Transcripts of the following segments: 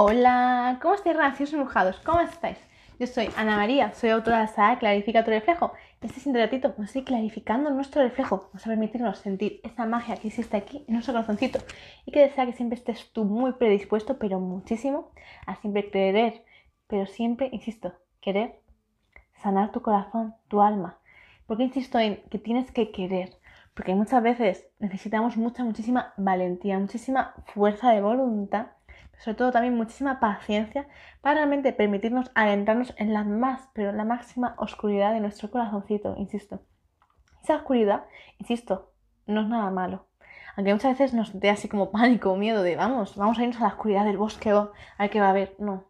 Hola, ¿cómo estáis, rancios embrujados? ¿Cómo estáis? Yo soy Ana María, soy autora de la Clarifica tu reflejo. Este siguiente ratito vamos a ir clarificando nuestro reflejo. Vamos a permitirnos sentir esa magia que existe aquí en nuestro corazoncito y que desea que siempre estés tú muy predispuesto, pero muchísimo, a siempre querer, pero siempre, insisto, querer sanar tu corazón, tu alma. ¿Por qué insisto en que tienes que querer? Porque muchas veces necesitamos mucha, muchísima valentía, muchísima fuerza de voluntad sobre todo también muchísima paciencia para realmente permitirnos adentrarnos en la más, pero la máxima oscuridad de nuestro corazoncito, insisto. Esa oscuridad, insisto, no es nada malo. Aunque muchas veces nos dé así como pánico o miedo de vamos, vamos a irnos a la oscuridad del bosque o al que va a haber. No.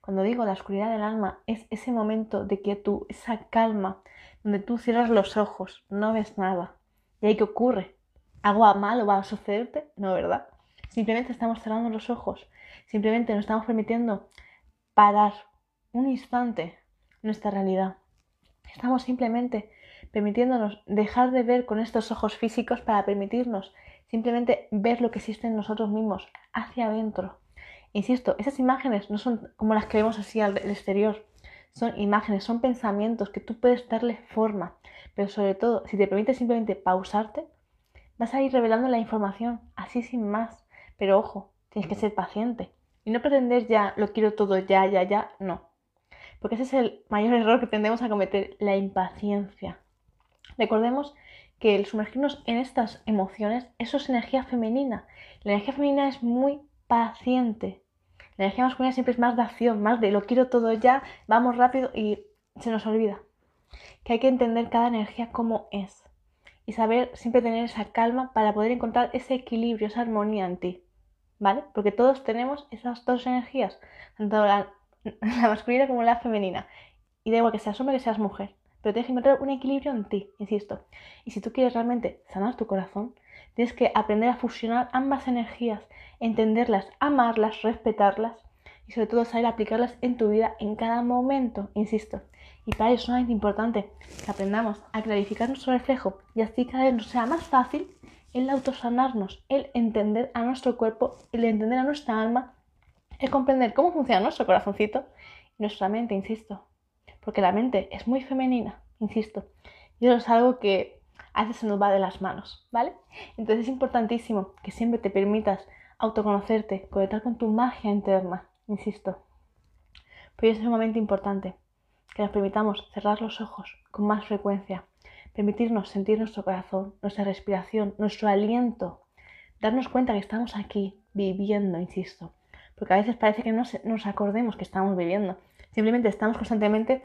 Cuando digo la oscuridad del alma, es ese momento de quietud, esa calma, donde tú cierras los ojos, no ves nada. ¿Y ahí qué ocurre? ¿Algo malo va a sucederte? No, ¿verdad? Simplemente estamos cerrando los ojos, simplemente nos estamos permitiendo parar un instante nuestra realidad. Estamos simplemente permitiéndonos dejar de ver con estos ojos físicos para permitirnos simplemente ver lo que existe en nosotros mismos, hacia adentro. Insisto, esas imágenes no son como las que vemos así al exterior, son imágenes, son pensamientos que tú puedes darle forma, pero sobre todo, si te permites simplemente pausarte, vas a ir revelando la información, así sin más, pero ojo, tienes que ser paciente. Y no pretender ya, lo quiero todo ya, ya, ya, no. Porque ese es el mayor error que tendemos a cometer, la impaciencia. Recordemos que el sumergirnos en estas emociones, eso es energía femenina. La energía femenina es muy paciente. La energía masculina siempre es más de acción, más de lo quiero todo ya, vamos rápido y se nos olvida. Que hay que entender cada energía como es. Y saber siempre tener esa calma para poder encontrar ese equilibrio, esa armonía en ti. ¿Vale? Porque todos tenemos esas dos energías, tanto la, masculina como la femenina. Y da igual que seas hombre que seas mujer, pero tienes que encontrar un equilibrio en ti, insisto. Y si tú quieres realmente sanar tu corazón, tienes que aprender a fusionar ambas energías, entenderlas, amarlas, respetarlas y sobre todo saber aplicarlas en tu vida en cada momento, insisto. Y para eso es importante que aprendamos a clarificar nuestro reflejo y así cada vez nos sea más fácil el autosanarnos, el entender a nuestro cuerpo, el entender a nuestra alma, el comprender cómo funciona nuestro corazoncito y nuestra mente, insisto. Porque la mente es muy femenina, insisto. Y eso es algo que a veces se nos va de las manos, ¿vale? Entonces es importantísimo que siempre te permitas autoconocerte, conectar con tu magia interna, insisto. Pero es sumamente importante que nos permitamos cerrar los ojos con más frecuencia, permitirnos sentir nuestro corazón, nuestra respiración, nuestro aliento, darnos cuenta que estamos aquí viviendo, insisto, porque a veces parece que no nos acordemos que estamos viviendo, simplemente estamos constantemente,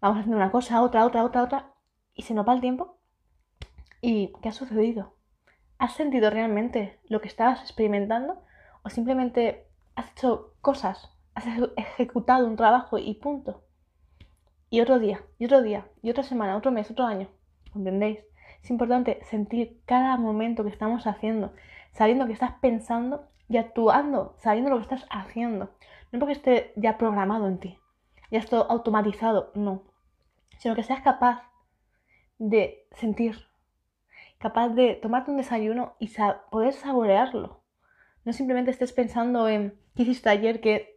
vamos haciendo una cosa, otra, otra, otra, otra, y se nos va el tiempo. ¿Y qué ha sucedido? ¿Has sentido realmente lo que estabas experimentando? ¿O simplemente has hecho cosas, has ejecutado un trabajo y punto? Y otro día, y otro día, y otra semana, otro mes, otro año. ¿Entendéis? Es importante sentir cada momento que estamos haciendo, sabiendo que estás pensando y actuando, sabiendo lo que estás haciendo. No porque esté ya programado en ti, ya está automatizado, no. Sino que seas capaz de sentir, capaz de tomarte un desayuno y poder saborearlo. No simplemente estés pensando en qué hiciste ayer que,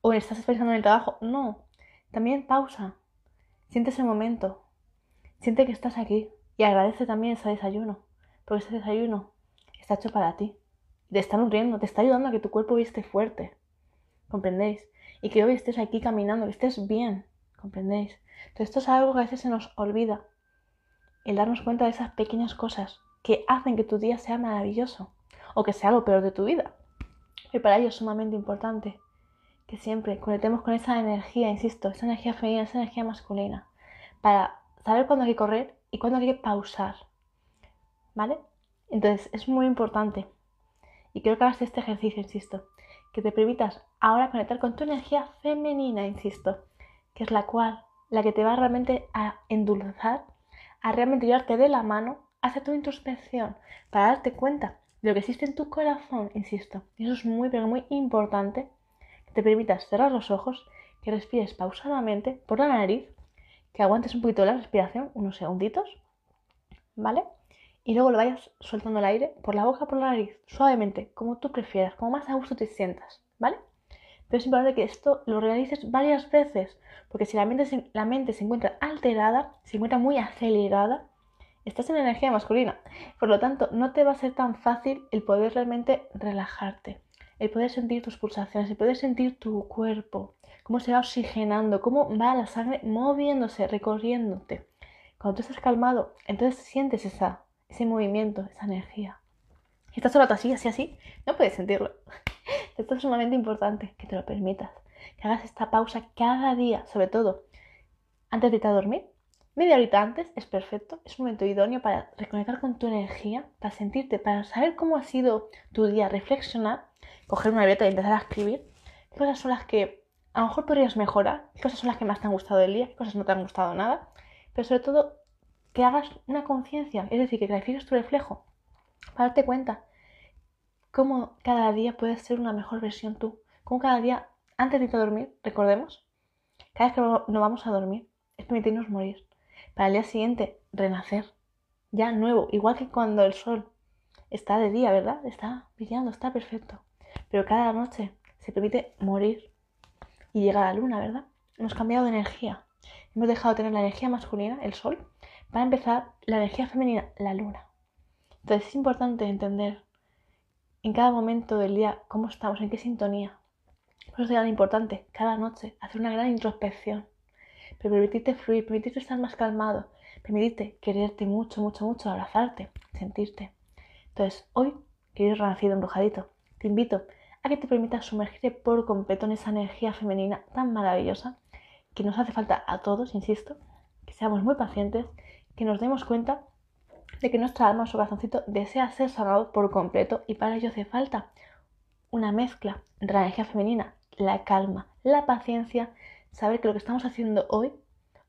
o estás pensando en el trabajo. No, también pausa. Siente ese momento. Siente que estás aquí y agradece también ese desayuno, porque ese desayuno está hecho para ti. Te está nutriendo, te está ayudando a que tu cuerpo esté fuerte. ¿Comprendéis? Y que hoy estés aquí caminando, que estés bien. ¿Comprendéis? Entonces esto es algo que a veces se nos olvida. El darnos cuenta de esas pequeñas cosas que hacen que tu día sea maravilloso o que sea lo peor de tu vida. Y para ello es sumamente importante que siempre conectemos con esa energía, insisto, esa energía femenina, esa energía masculina, para saber cuándo hay que correr y cuándo hay que pausar. ¿Vale? Entonces es muy importante. Y quiero que hagas este ejercicio, insisto. Que te permitas ahora conectar con tu energía femenina, insisto. Que es la cual, la que te va realmente a endulzar, a realmente llevarte de la mano hacia tu introspección, para darte cuenta de lo que existe en tu corazón, insisto. Y eso es muy, pero muy importante. Que te permitas cerrar los ojos, que respires pausadamente por la nariz que aguantes un poquito la respiración, unos segunditos, ¿vale? Y luego lo vayas soltando el aire por la boca, por la nariz, suavemente, como tú prefieras, como más a gusto te sientas, ¿vale? Pero es importante que esto lo realices varias veces, porque si la mente, se, la mente se encuentra alterada, se encuentra muy acelerada, estás en energía masculina. Por lo tanto, no te va a ser tan fácil el poder realmente relajarte, el poder sentir tus pulsaciones, el poder sentir tu cuerpo, cómo se va oxigenando, cómo va la sangre moviéndose, recorriéndote. Cuando tú estás calmado, entonces sientes esa, ese movimiento, esa energía. Si estás solo así, así, así, no puedes sentirlo. Esto es sumamente importante, que te lo permitas. Que hagas esta pausa cada día, sobre todo antes de irte a dormir. Media horita antes es perfecto, es un momento idóneo para reconectar con tu energía, para sentirte, para saber cómo ha sido tu día, reflexionar, coger una libreta y empezar a escribir. ¿Qué cosas son las que a lo mejor podrías mejorar? ¿Qué cosas son las que más te han gustado del día? ¿Qué cosas no te han gustado nada? Pero sobre todo, que hagas una conciencia, es decir, que clarifiques tu reflejo para darte cuenta cómo cada día puedes ser una mejor versión tú. Cómo cada día, antes de ir a dormir, recordemos, cada vez que no vamos a dormir, es permitirnos morir. Para el día siguiente, renacer. Ya nuevo, igual que cuando el sol está de día, ¿verdad? Está brillando, está perfecto. Pero cada noche se permite morir y llega la luna, ¿verdad? Hemos cambiado de energía. Hemos dejado de tener la energía masculina, el sol, para empezar la energía femenina, la luna. Entonces es importante entender en cada momento del día cómo estamos, en qué sintonía. Por eso es tan importante cada noche hacer una gran introspección, pero permitirte fluir, permitirte estar más calmado, permitirte quererte mucho, mucho, mucho, abrazarte, sentirte. Entonces, hoy, querido renacido embrujadito, te invito a que te permitas sumergirte por completo en esa energía femenina tan maravillosa que nos hace falta a todos, insisto, que seamos muy pacientes, que nos demos cuenta de que nuestra alma, su corazoncito, desea ser sanado por completo y para ello hace falta una mezcla entre la energía femenina, la calma, la paciencia, saber que lo que estamos haciendo hoy,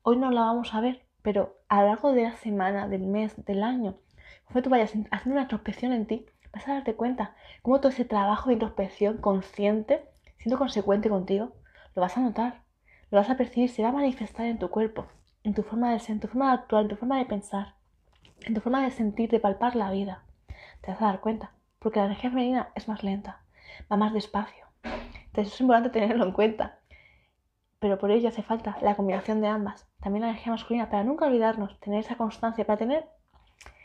hoy no lo vamos a ver, pero a lo largo de la semana, del mes, del año, cuando tú vayas haciendo una introspección en ti, vas a darte cuenta cómo todo ese trabajo de introspección consciente, siendo consecuente contigo, lo vas a notar, lo vas a percibir, se va a manifestar en tu cuerpo, en tu forma de ser, en tu forma de actuar, en tu forma de pensar en tu forma de sentir, de palpar la vida. Te vas a dar cuenta, porque la energía femenina es más lenta, va más despacio. Entonces es importante tenerlo en cuenta. Pero por ello hace falta la combinación de ambas. También la energía masculina, para nunca olvidarnos, tener esa constancia, para tener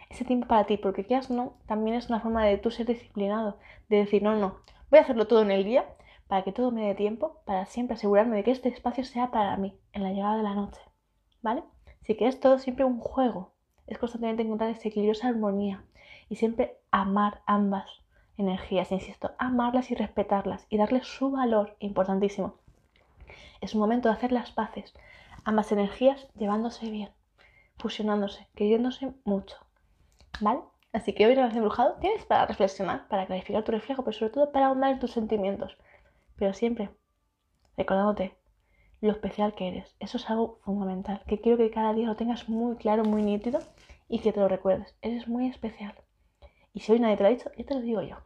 ese tiempo para ti, porque quieras no, también es una forma de tú ser disciplinado, de decir, no, no, voy a hacerlo todo en el día para que todo me dé tiempo, para siempre asegurarme de que este espacio sea para mí, en la llegada de la noche. ¿Vale? Así que es todo siempre un juego, es constantemente encontrar ese equilibrio, esa armonía y siempre amar ambas energías, insisto, amarlas y respetarlas y darles su valor, importantísimo. Es un momento de hacer las paces, ambas energías llevándose bien, fusionándose, queriéndose mucho, ¿vale? Así que hoy en el embrujado tienes para reflexionar, para clarificar tu reflejo, pero sobre todo para ahondar en tus sentimientos, pero siempre recordándote lo especial que eres. Eso es algo fundamental, que quiero que cada día lo tengas muy claro, muy nítido y que te lo recuerdes. Eres muy especial. Y si hoy nadie te lo ha dicho, yo te lo digo yo.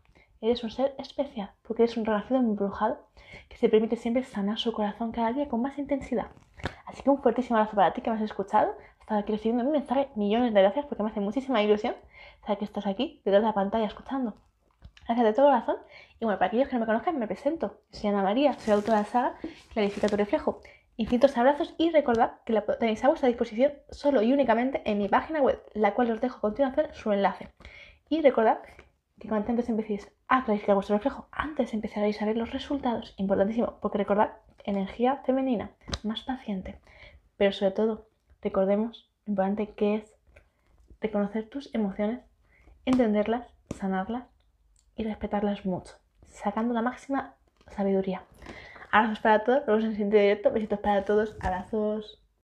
Eres un ser especial, porque eres un renacido embrujado que se permite siempre sanar su corazón cada día con más intensidad. Así que un fuertísimo abrazo para ti que me has escuchado. Estás aquí recibiendo mi mensaje. Millones de gracias porque me hace muchísima ilusión saber que estás aquí detrás de la pantalla escuchando. Gracias de todo corazón. Y bueno, para aquellos que no me conozcan, me presento. Soy Ana María, soy autora de la saga Clarifica tu reflejo. Infinitos abrazos y recordad que la tenéis a vuestra disposición solo y únicamente en mi página web, la cual os dejo a continuación su enlace. Y recordad que cuanto antes empecéis a clarificar vuestro reflejo, antes empezaréis a ver los resultados. Importantísimo, porque recordad, energía femenina, más paciente. Pero sobre todo, recordemos lo importante que es reconocer tus emociones, entenderlas, sanarlas y respetarlas mucho, sacando la máxima sabiduría. Abrazos para todos, nos vemos en el siguiente directo. Besitos para todos, abrazos.